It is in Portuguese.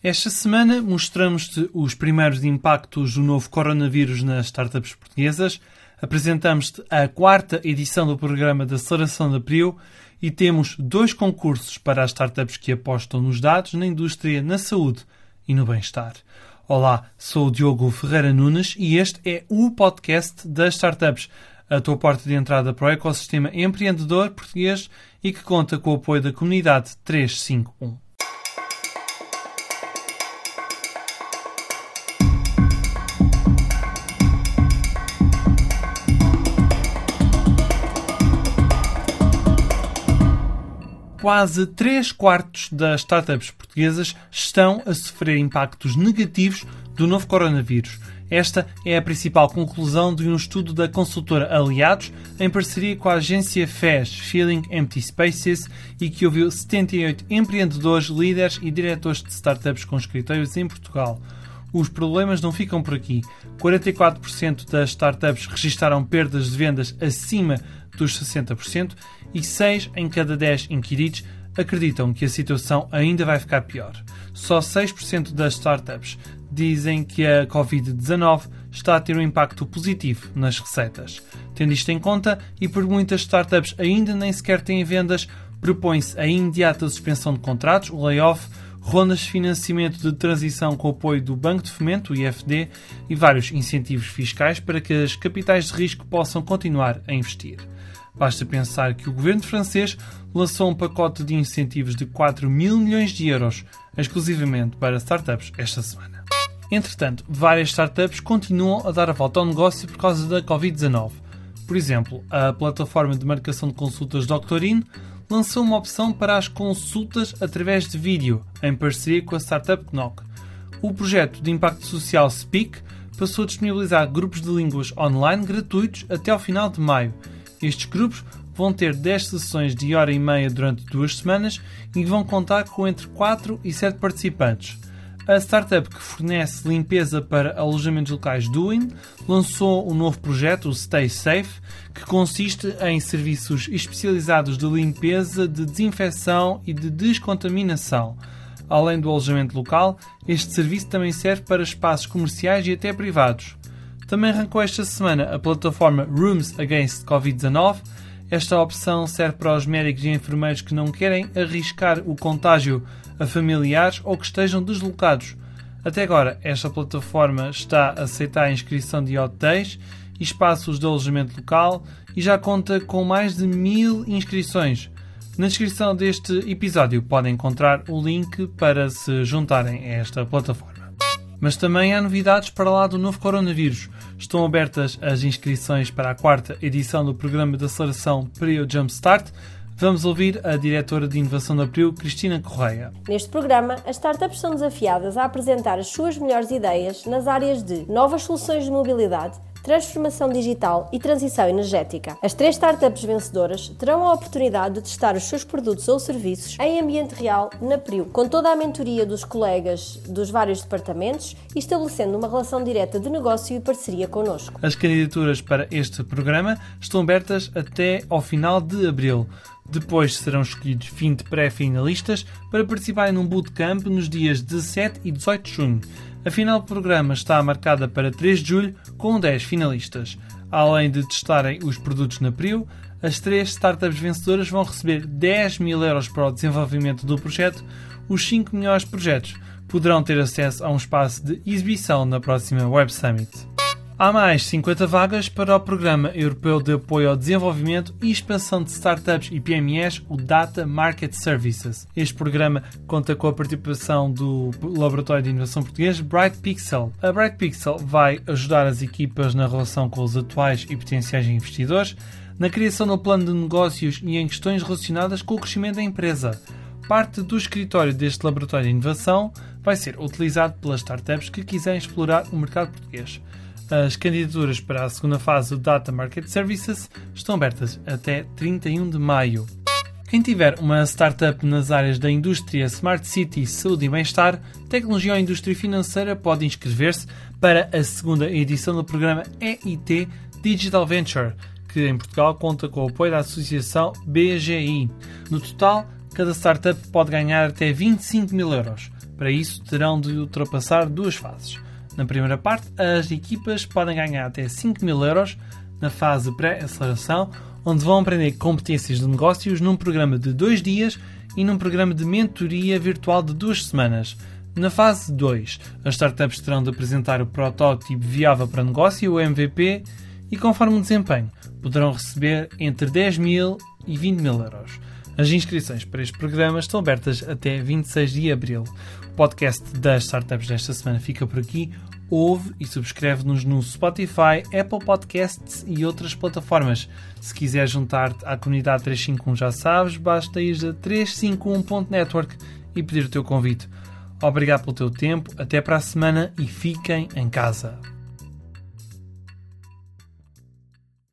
Esta semana mostramos-te os primeiros impactos do novo coronavírus nas startups portuguesas, apresentamos-te a quarta edição do programa de aceleração de abril e temos dois concursos para as startups que apostam nos dados, na indústria, na saúde e no bem-estar. Olá, sou o Diogo Ferreira Nunes e este é o podcast das startups, a tua porta de entrada para o ecossistema empreendedor português e que conta com o apoio da comunidade 351. Quase 3 quartos das startups portuguesas estão a sofrer impactos negativos do novo coronavírus. Esta é a principal conclusão de um estudo da consultora Aliados, em parceria com a agência FES, Feeling Empty Spaces, e que ouviu 78 empreendedores, líderes e diretores de startups com escritórios em Portugal. Os problemas não ficam por aqui. 44% das startups registaram perdas de vendas acima dos 60% e 6 em cada 10 inquiridos acreditam que a situação ainda vai ficar pior. Só 6% das startups dizem que a Covid-19 está a ter um impacto positivo nas receitas. Tendo isto em conta, e por muitas startups ainda nem sequer têm vendas, propõe-se a imediata suspensão de contratos, o layoff, rondas de financiamento de transição com apoio do Banco de Fomento, o IFD, e vários incentivos fiscais para que as capitais de risco possam continuar a investir. Basta pensar que o governo francês lançou um pacote de incentivos de 4 mil milhões de euros exclusivamente para startups esta semana. Entretanto, várias startups continuam a dar a volta ao negócio por causa da Covid-19. Por exemplo, a plataforma de marcação de consultas Doctorin lançou uma opção para as consultas através de vídeo, em parceria com a startup Knock. O projeto de impacto social Speak passou a disponibilizar grupos de línguas online gratuitos até ao final de maio estes grupos vão ter 10 sessões de hora e meia durante duas semanas e vão contar com entre 4 e 7 participantes. A startup que fornece limpeza para alojamentos locais Doing lançou um novo projeto, o Stay Safe, que consiste em serviços especializados de limpeza, de desinfecção e de descontaminação. Além do alojamento local, este serviço também serve para espaços comerciais e até privados. Também arrancou esta semana a plataforma Rooms Against Covid-19. Esta opção serve para os médicos e enfermeiros que não querem arriscar o contágio a familiares ou que estejam deslocados. Até agora, esta plataforma está a aceitar a inscrição de hotéis e espaços de alojamento local e já conta com mais de mil inscrições. Na descrição deste episódio podem encontrar o link para se juntarem a esta plataforma. Mas também há novidades para lá do novo coronavírus. Estão abertas as inscrições para a quarta edição do programa de aceleração Prio Jumpstart. Vamos ouvir a diretora de inovação da Prio, Cristina Correia. Neste programa, as startups são desafiadas a apresentar as suas melhores ideias nas áreas de novas soluções de mobilidade, transformação digital e transição energética. As três startups vencedoras terão a oportunidade de testar os seus produtos ou serviços em ambiente real na PRIO, com toda a mentoria dos colegas dos vários departamentos e estabelecendo uma relação direta de negócio e parceria connosco. As candidaturas para este programa estão abertas até ao final de abril. Depois serão escolhidos 20 pré-finalistas para participarem num bootcamp nos dias 17 e 18 de junho. A final do programa está marcada para 3 de julho, com 10 finalistas. Além de testarem os produtos na PRIO, as três startups vencedoras vão receber 10 mil euros para o desenvolvimento do projeto. Os 5 melhores projetos poderão ter acesso a um espaço de exibição na próxima Web Summit. Há mais 50 vagas para o Programa Europeu de Apoio ao Desenvolvimento e Expansão de Startups e PMEs, o Data Market Services. Este programa conta com a participação do Laboratório de Inovação Português Bright Pixel. A Bright Pixel vai ajudar as equipas na relação com os atuais e potenciais investidores, na criação do plano de negócios e em questões relacionadas com o crescimento da empresa. Parte do escritório deste laboratório de inovação vai ser utilizado pelas startups que quiserem explorar o mercado português. As candidaturas para a segunda fase do Data Market Services estão abertas até 31 de maio. Quem tiver uma startup nas áreas da indústria, Smart City, saúde e bem-estar, tecnologia ou indústria financeira pode inscrever-se para a segunda edição do programa EIT Digital Venture, que em Portugal conta com o apoio da associação BGI. No total, cada startup pode ganhar até 25 mil euros. Para isso, terão de ultrapassar duas fases. Na primeira parte, as equipas podem ganhar até 5 mil euros na fase pré-aceleração, onde vão aprender competências de negócios num programa de dois dias e num programa de mentoria virtual de duas semanas. Na fase 2, as startups terão de apresentar o protótipo viável para negócio, o MVP, e conforme o desempenho, poderão receber entre 10 mil e 20 mil euros. As inscrições para este programa estão abertas até 26 de abril. O podcast das startups desta semana fica por aqui. Ouve e subscreve-nos no Spotify, Apple Podcasts e outras plataformas. Se quiser juntar-te à comunidade 351, já sabes, basta ir a 351.network e pedir o teu convite. Obrigado pelo teu tempo, até para a semana e fiquem em casa.